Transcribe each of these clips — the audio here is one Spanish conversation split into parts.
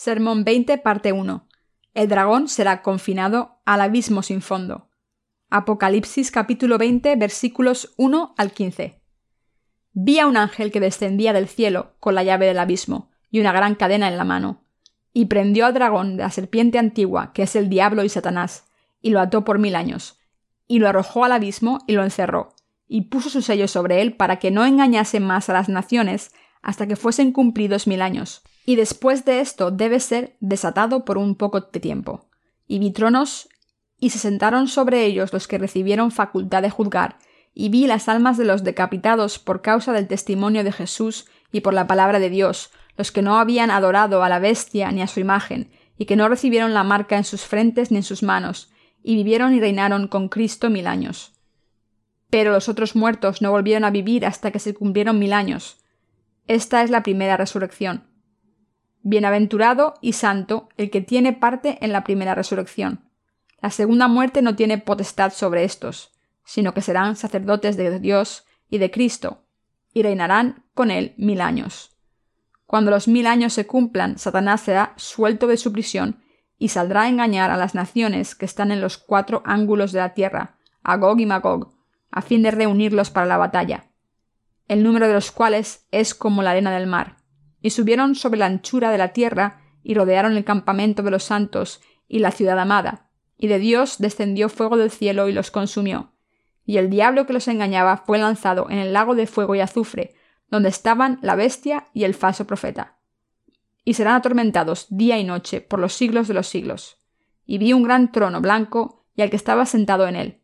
Sermón 20, parte 1. El dragón será confinado al abismo sin fondo. Apocalipsis capítulo 20, versículos 1 al 15. Vi a un ángel que descendía del cielo con la llave del abismo y una gran cadena en la mano, y prendió al dragón de la serpiente antigua, que es el diablo y Satanás, y lo ató por mil años, y lo arrojó al abismo y lo encerró, y puso su sello sobre él para que no engañase más a las naciones hasta que fuesen cumplidos mil años y después de esto debe ser desatado por un poco de tiempo. Y vi tronos, y se sentaron sobre ellos los que recibieron facultad de juzgar, y vi las almas de los decapitados por causa del testimonio de Jesús y por la palabra de Dios, los que no habían adorado a la bestia ni a su imagen, y que no recibieron la marca en sus frentes ni en sus manos, y vivieron y reinaron con Cristo mil años. Pero los otros muertos no volvieron a vivir hasta que se cumplieron mil años. Esta es la primera resurrección. Bienaventurado y santo el que tiene parte en la primera resurrección. La segunda muerte no tiene potestad sobre estos, sino que serán sacerdotes de Dios y de Cristo, y reinarán con él mil años. Cuando los mil años se cumplan, Satanás será suelto de su prisión y saldrá a engañar a las naciones que están en los cuatro ángulos de la tierra, a Gog y Magog, a fin de reunirlos para la batalla, el número de los cuales es como la arena del mar y subieron sobre la anchura de la tierra, y rodearon el campamento de los santos y la ciudad amada, y de Dios descendió fuego del cielo y los consumió. Y el diablo que los engañaba fue lanzado en el lago de fuego y azufre, donde estaban la bestia y el falso profeta. Y serán atormentados día y noche por los siglos de los siglos. Y vi un gran trono blanco y al que estaba sentado en él,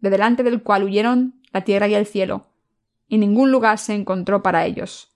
de delante del cual huyeron la tierra y el cielo, y ningún lugar se encontró para ellos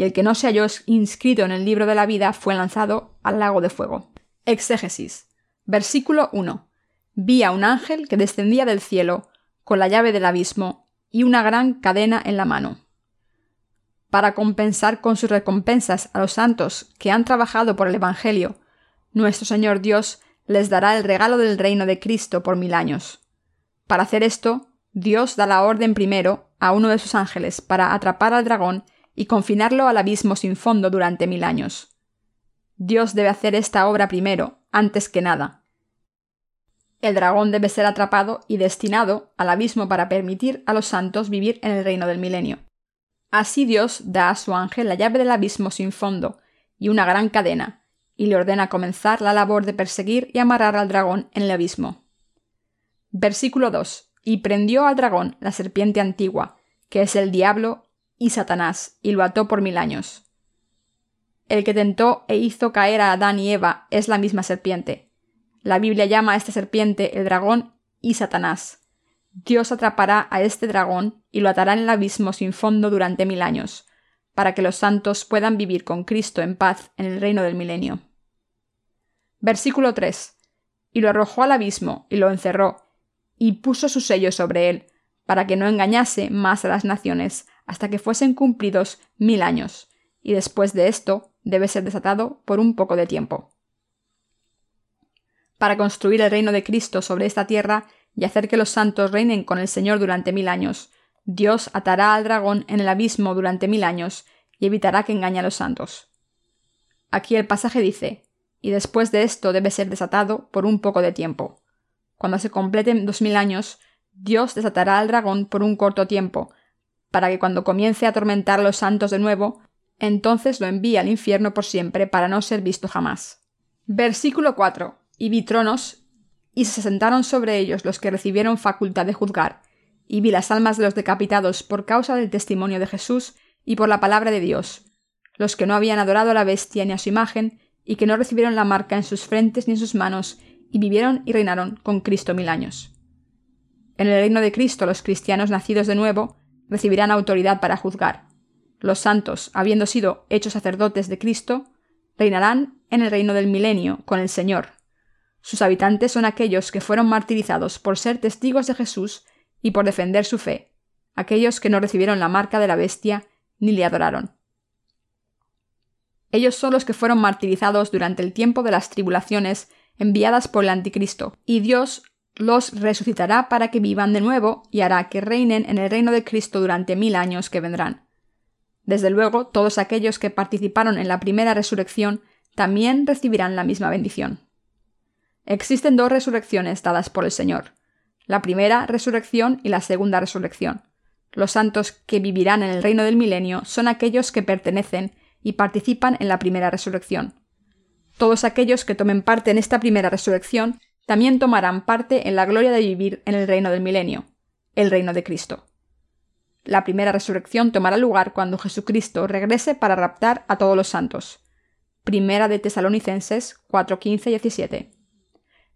y el que no se halló inscrito en el libro de la vida fue lanzado al lago de fuego. Exégesis. Versículo 1. Vi a un ángel que descendía del cielo con la llave del abismo y una gran cadena en la mano. Para compensar con sus recompensas a los santos que han trabajado por el Evangelio, nuestro Señor Dios les dará el regalo del reino de Cristo por mil años. Para hacer esto, Dios da la orden primero a uno de sus ángeles para atrapar al dragón y confinarlo al abismo sin fondo durante mil años. Dios debe hacer esta obra primero, antes que nada. El dragón debe ser atrapado y destinado al abismo para permitir a los santos vivir en el reino del milenio. Así Dios da a su ángel la llave del abismo sin fondo y una gran cadena, y le ordena comenzar la labor de perseguir y amarrar al dragón en el abismo. Versículo 2. Y prendió al dragón, la serpiente antigua, que es el diablo y Satanás, y lo ató por mil años. El que tentó e hizo caer a Adán y Eva es la misma serpiente. La Biblia llama a esta serpiente el dragón y Satanás. Dios atrapará a este dragón y lo atará en el abismo sin fondo durante mil años, para que los santos puedan vivir con Cristo en paz en el reino del milenio. Versículo 3. Y lo arrojó al abismo y lo encerró, y puso su sello sobre él, para que no engañase más a las naciones, hasta que fuesen cumplidos mil años, y después de esto debe ser desatado por un poco de tiempo. Para construir el reino de Cristo sobre esta tierra y hacer que los santos reinen con el Señor durante mil años, Dios atará al dragón en el abismo durante mil años y evitará que engañe a los santos. Aquí el pasaje dice, y después de esto debe ser desatado por un poco de tiempo. Cuando se completen dos mil años, Dios desatará al dragón por un corto tiempo, para que cuando comience a atormentar a los santos de nuevo, entonces lo envíe al infierno por siempre para no ser visto jamás. Versículo 4. Y vi tronos, y se sentaron sobre ellos los que recibieron facultad de juzgar, y vi las almas de los decapitados por causa del testimonio de Jesús y por la palabra de Dios, los que no habían adorado a la bestia ni a su imagen, y que no recibieron la marca en sus frentes ni en sus manos, y vivieron y reinaron con Cristo mil años. En el reino de Cristo los cristianos nacidos de nuevo recibirán autoridad para juzgar. Los santos, habiendo sido hechos sacerdotes de Cristo, reinarán en el reino del milenio con el Señor. Sus habitantes son aquellos que fueron martirizados por ser testigos de Jesús y por defender su fe, aquellos que no recibieron la marca de la bestia ni le adoraron. Ellos son los que fueron martirizados durante el tiempo de las tribulaciones enviadas por el Anticristo, y Dios los resucitará para que vivan de nuevo y hará que reinen en el reino de Cristo durante mil años que vendrán. Desde luego, todos aquellos que participaron en la primera resurrección también recibirán la misma bendición. Existen dos resurrecciones dadas por el Señor, la primera resurrección y la segunda resurrección. Los santos que vivirán en el reino del milenio son aquellos que pertenecen y participan en la primera resurrección. Todos aquellos que tomen parte en esta primera resurrección también tomarán parte en la gloria de vivir en el reino del milenio, el reino de Cristo. La primera resurrección tomará lugar cuando Jesucristo regrese para raptar a todos los santos. Primera de Tesalonicenses 4:15 y 17.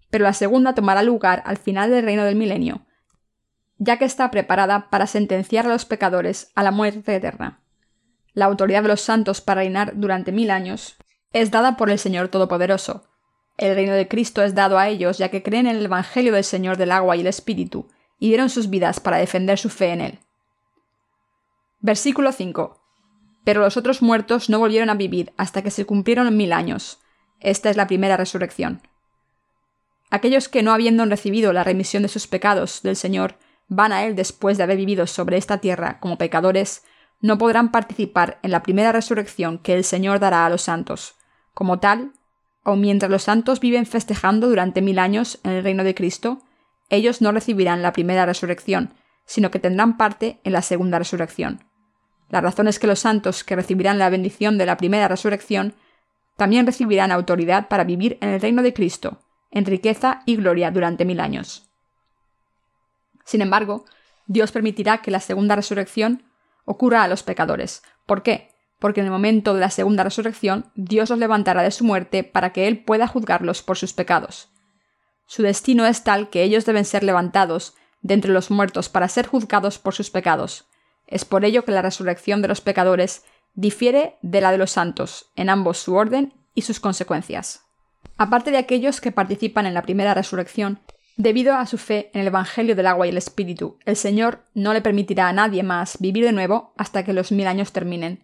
Pero la segunda tomará lugar al final del reino del milenio, ya que está preparada para sentenciar a los pecadores a la muerte eterna. La autoridad de los santos para reinar durante mil años es dada por el Señor Todopoderoso. El reino de Cristo es dado a ellos ya que creen en el Evangelio del Señor del agua y el Espíritu, y dieron sus vidas para defender su fe en él. Versículo 5. Pero los otros muertos no volvieron a vivir hasta que se cumplieron mil años. Esta es la primera resurrección. Aquellos que no habiendo recibido la remisión de sus pecados del Señor van a Él después de haber vivido sobre esta tierra como pecadores, no podrán participar en la primera resurrección que el Señor dará a los santos. Como tal, o mientras los santos viven festejando durante mil años en el reino de Cristo, ellos no recibirán la primera resurrección, sino que tendrán parte en la segunda resurrección. La razón es que los santos que recibirán la bendición de la primera resurrección también recibirán autoridad para vivir en el reino de Cristo, en riqueza y gloria durante mil años. Sin embargo, Dios permitirá que la segunda resurrección ocurra a los pecadores. ¿Por qué? Porque en el momento de la segunda resurrección Dios los levantará de su muerte para que Él pueda juzgarlos por sus pecados. Su destino es tal que ellos deben ser levantados de entre los muertos para ser juzgados por sus pecados. Es por ello que la resurrección de los pecadores difiere de la de los santos, en ambos su orden y sus consecuencias. Aparte de aquellos que participan en la primera resurrección, Debido a su fe en el Evangelio del agua y el Espíritu, el Señor no le permitirá a nadie más vivir de nuevo hasta que los mil años terminen.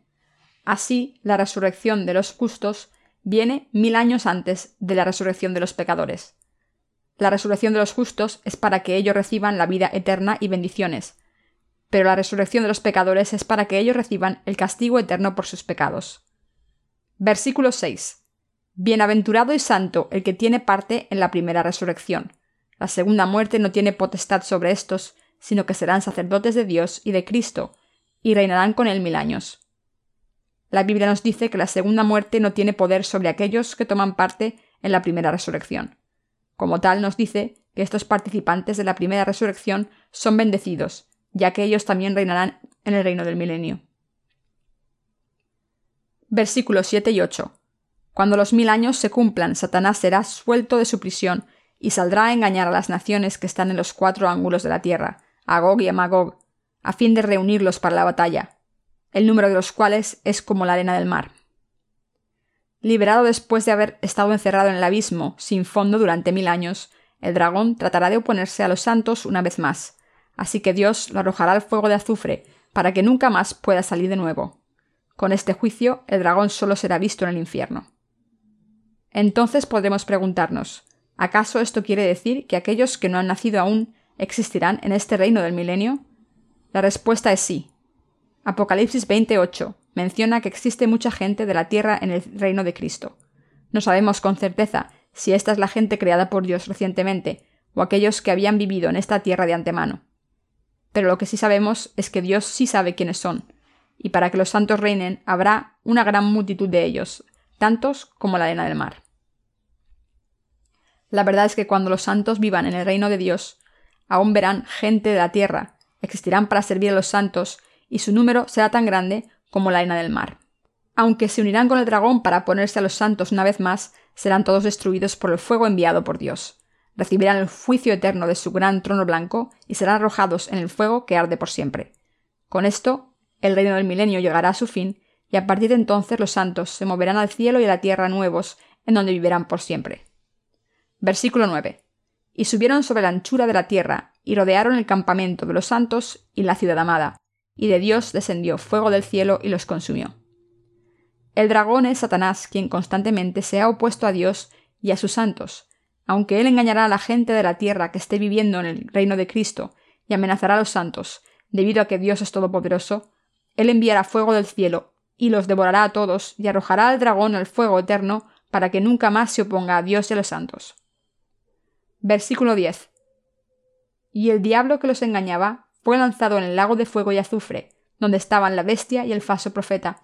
Así, la resurrección de los justos viene mil años antes de la resurrección de los pecadores. La resurrección de los justos es para que ellos reciban la vida eterna y bendiciones, pero la resurrección de los pecadores es para que ellos reciban el castigo eterno por sus pecados. Versículo 6. Bienaventurado y santo el que tiene parte en la primera resurrección. La segunda muerte no tiene potestad sobre estos, sino que serán sacerdotes de Dios y de Cristo, y reinarán con él mil años. La Biblia nos dice que la segunda muerte no tiene poder sobre aquellos que toman parte en la primera resurrección. Como tal, nos dice que estos participantes de la primera resurrección son bendecidos, ya que ellos también reinarán en el reino del milenio. Versículos 7 y 8. Cuando los mil años se cumplan, Satanás será suelto de su prisión y saldrá a engañar a las naciones que están en los cuatro ángulos de la tierra, a Gog y a Magog, a fin de reunirlos para la batalla, el número de los cuales es como la arena del mar. Liberado después de haber estado encerrado en el abismo, sin fondo durante mil años, el dragón tratará de oponerse a los santos una vez más, así que Dios lo arrojará al fuego de azufre, para que nunca más pueda salir de nuevo. Con este juicio, el dragón solo será visto en el infierno. Entonces podremos preguntarnos, ¿Acaso esto quiere decir que aquellos que no han nacido aún existirán en este reino del milenio? La respuesta es sí. Apocalipsis 28 menciona que existe mucha gente de la tierra en el reino de Cristo. No sabemos con certeza si esta es la gente creada por Dios recientemente o aquellos que habían vivido en esta tierra de antemano. Pero lo que sí sabemos es que Dios sí sabe quiénes son, y para que los santos reinen habrá una gran multitud de ellos, tantos como la arena del mar. La verdad es que cuando los santos vivan en el reino de Dios, aún verán gente de la tierra, existirán para servir a los santos, y su número será tan grande como la arena del mar. Aunque se unirán con el dragón para ponerse a los santos una vez más, serán todos destruidos por el fuego enviado por Dios. Recibirán el juicio eterno de su gran trono blanco y serán arrojados en el fuego que arde por siempre. Con esto, el reino del milenio llegará a su fin, y a partir de entonces los santos se moverán al cielo y a la tierra nuevos en donde vivirán por siempre. Versículo 9. Y subieron sobre la anchura de la tierra, y rodearon el campamento de los santos y la ciudad amada, y de Dios descendió fuego del cielo y los consumió. El dragón es Satanás, quien constantemente se ha opuesto a Dios y a sus santos, aunque él engañará a la gente de la tierra que esté viviendo en el reino de Cristo y amenazará a los santos, debido a que Dios es todopoderoso, él enviará fuego del cielo y los devorará a todos y arrojará al dragón al fuego eterno para que nunca más se oponga a Dios y a los santos. Versículo 10. Y el diablo que los engañaba fue lanzado en el lago de fuego y azufre, donde estaban la bestia y el falso profeta,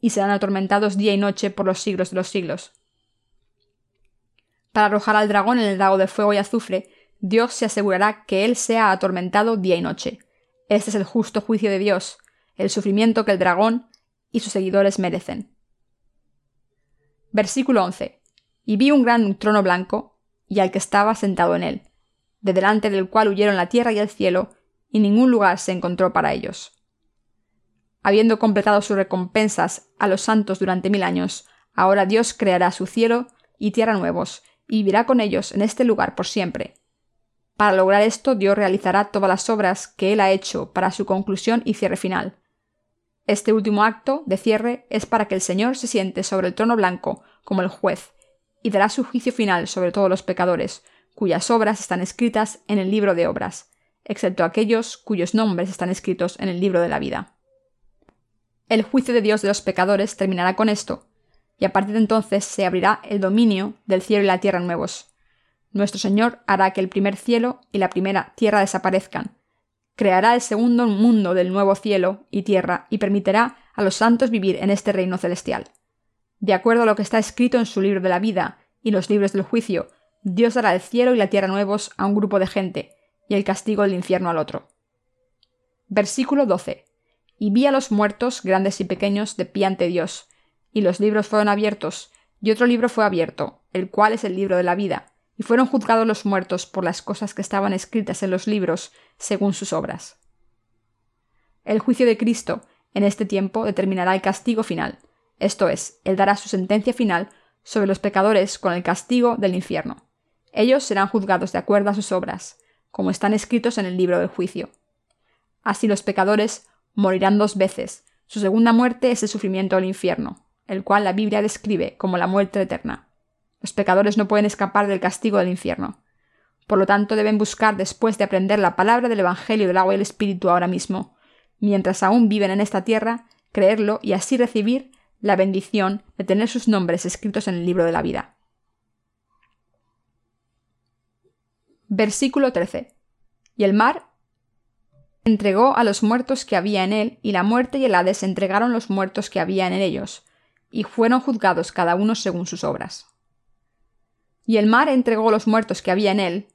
y serán atormentados día y noche por los siglos de los siglos. Para arrojar al dragón en el lago de fuego y azufre, Dios se asegurará que él sea atormentado día y noche. Este es el justo juicio de Dios, el sufrimiento que el dragón y sus seguidores merecen. Versículo 11. Y vi un gran trono blanco, y al que estaba sentado en él, de delante del cual huyeron la tierra y el cielo, y ningún lugar se encontró para ellos. Habiendo completado sus recompensas a los santos durante mil años, ahora Dios creará su cielo y tierra nuevos, y vivirá con ellos en este lugar por siempre. Para lograr esto, Dios realizará todas las obras que Él ha hecho para su conclusión y cierre final. Este último acto de cierre es para que el Señor se siente sobre el trono blanco como el juez, y dará su juicio final sobre todos los pecadores, cuyas obras están escritas en el libro de obras, excepto aquellos cuyos nombres están escritos en el libro de la vida. El juicio de Dios de los pecadores terminará con esto, y a partir de entonces se abrirá el dominio del cielo y la tierra nuevos. Nuestro Señor hará que el primer cielo y la primera tierra desaparezcan, creará el segundo mundo del nuevo cielo y tierra y permitirá a los santos vivir en este reino celestial. De acuerdo a lo que está escrito en su libro de la vida y los libros del juicio, Dios dará el cielo y la tierra nuevos a un grupo de gente, y el castigo del infierno al otro. Versículo 12. Y vi a los muertos, grandes y pequeños, de pie ante Dios, y los libros fueron abiertos, y otro libro fue abierto, el cual es el libro de la vida, y fueron juzgados los muertos por las cosas que estaban escritas en los libros, según sus obras. El juicio de Cristo en este tiempo determinará el castigo final, esto es, él dará su sentencia final sobre los pecadores con el castigo del infierno. Ellos serán juzgados de acuerdo a sus obras, como están escritos en el libro del juicio. Así los pecadores morirán dos veces. Su segunda muerte es el sufrimiento del infierno, el cual la Biblia describe como la muerte eterna. Los pecadores no pueden escapar del castigo del infierno. Por lo tanto, deben buscar, después de aprender la palabra del Evangelio del agua y el Espíritu ahora mismo, mientras aún viven en esta tierra, creerlo y así recibir la bendición de tener sus nombres escritos en el libro de la vida. Versículo 13. Y el mar entregó a los muertos que había en él, y la muerte y el Hades entregaron los muertos que había en ellos, y fueron juzgados cada uno según sus obras. Y el mar entregó los muertos que había en él,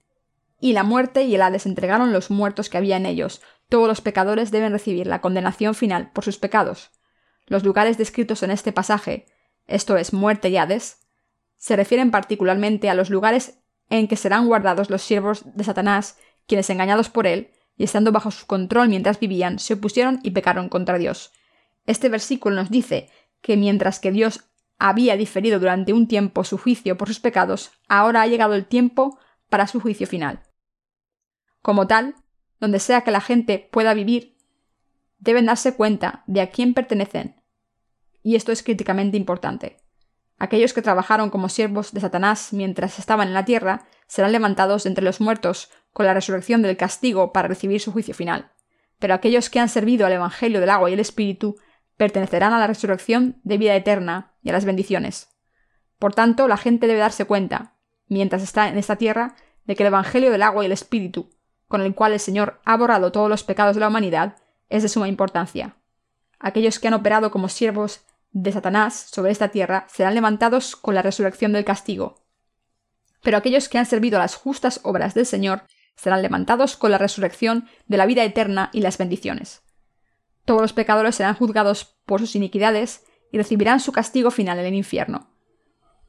y la muerte y el Hades entregaron los muertos que había en ellos. Todos los pecadores deben recibir la condenación final por sus pecados. Los lugares descritos en este pasaje, esto es muerte y Hades, se refieren particularmente a los lugares en que serán guardados los siervos de Satanás, quienes engañados por él, y estando bajo su control mientras vivían, se opusieron y pecaron contra Dios. Este versículo nos dice que mientras que Dios había diferido durante un tiempo su juicio por sus pecados, ahora ha llegado el tiempo para su juicio final. Como tal, donde sea que la gente pueda vivir, deben darse cuenta de a quién pertenecen. Y esto es críticamente importante. Aquellos que trabajaron como siervos de Satanás mientras estaban en la tierra serán levantados entre los muertos con la resurrección del castigo para recibir su juicio final. Pero aquellos que han servido al Evangelio del agua y el Espíritu pertenecerán a la resurrección de vida eterna y a las bendiciones. Por tanto, la gente debe darse cuenta, mientras está en esta tierra, de que el Evangelio del agua y el Espíritu, con el cual el Señor ha borrado todos los pecados de la humanidad, es de suma importancia. Aquellos que han operado como siervos de Satanás sobre esta tierra serán levantados con la resurrección del castigo. Pero aquellos que han servido a las justas obras del Señor serán levantados con la resurrección de la vida eterna y las bendiciones. Todos los pecadores serán juzgados por sus iniquidades y recibirán su castigo final en el infierno.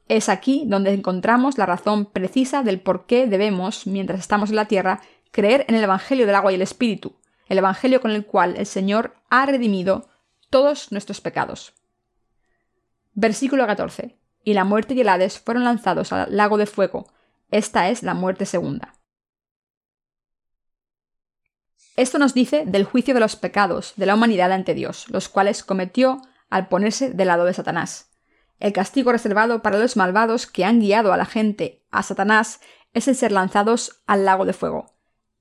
Es aquí donde encontramos la razón precisa del por qué debemos, mientras estamos en la tierra, creer en el Evangelio del agua y el Espíritu, el Evangelio con el cual el Señor ha redimido todos nuestros pecados. Versículo 14. y la muerte y el Hades fueron lanzados al lago de fuego. Esta es la muerte segunda. Esto nos dice del juicio de los pecados de la humanidad ante Dios, los cuales cometió al ponerse del lado de Satanás. El castigo reservado para los malvados que han guiado a la gente a Satanás es el ser lanzados al lago de fuego.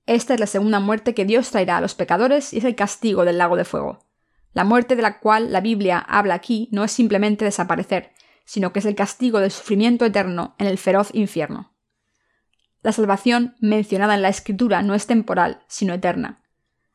Esta es la segunda muerte que Dios traerá a los pecadores y es el castigo del lago de fuego. La muerte de la cual la Biblia habla aquí no es simplemente desaparecer, sino que es el castigo del sufrimiento eterno en el feroz infierno. La salvación mencionada en la Escritura no es temporal, sino eterna.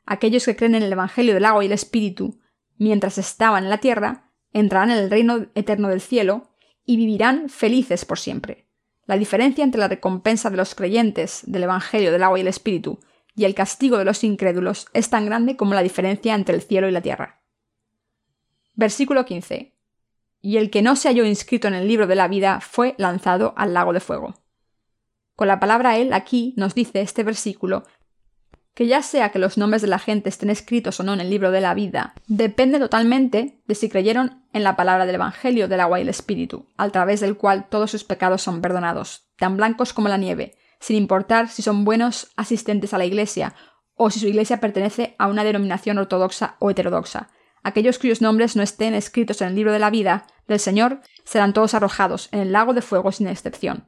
Aquellos que creen en el Evangelio del agua y el Espíritu, mientras estaban en la tierra, entrarán en el reino eterno del cielo y vivirán felices por siempre. La diferencia entre la recompensa de los creyentes del Evangelio del agua y el Espíritu y el castigo de los incrédulos es tan grande como la diferencia entre el cielo y la tierra. Versículo 15. Y el que no se halló inscrito en el libro de la vida fue lanzado al lago de fuego. Con la palabra él aquí nos dice este versículo que ya sea que los nombres de la gente estén escritos o no en el libro de la vida, depende totalmente de si creyeron en la palabra del Evangelio del agua y el Espíritu, a través del cual todos sus pecados son perdonados, tan blancos como la nieve, sin importar si son buenos asistentes a la Iglesia o si su Iglesia pertenece a una denominación ortodoxa o heterodoxa. Aquellos cuyos nombres no estén escritos en el libro de la vida del Señor serán todos arrojados en el lago de fuego sin excepción.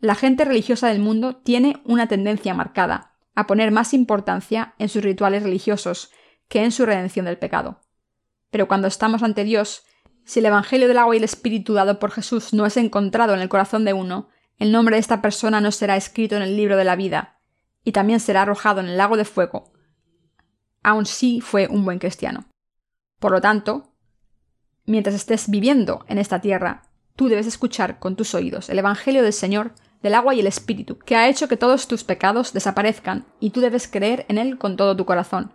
La gente religiosa del mundo tiene una tendencia marcada a poner más importancia en sus rituales religiosos que en su redención del pecado. Pero cuando estamos ante Dios, si el Evangelio del agua y el Espíritu dado por Jesús no es encontrado en el corazón de uno, el nombre de esta persona no será escrito en el libro de la vida, y también será arrojado en el lago de fuego, aun si fue un buen cristiano. Por lo tanto, mientras estés viviendo en esta tierra, tú debes escuchar con tus oídos el Evangelio del Señor del agua y el Espíritu, que ha hecho que todos tus pecados desaparezcan, y tú debes creer en Él con todo tu corazón.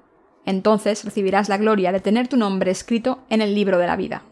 Entonces recibirás la gloria de tener tu nombre escrito en el libro de la vida.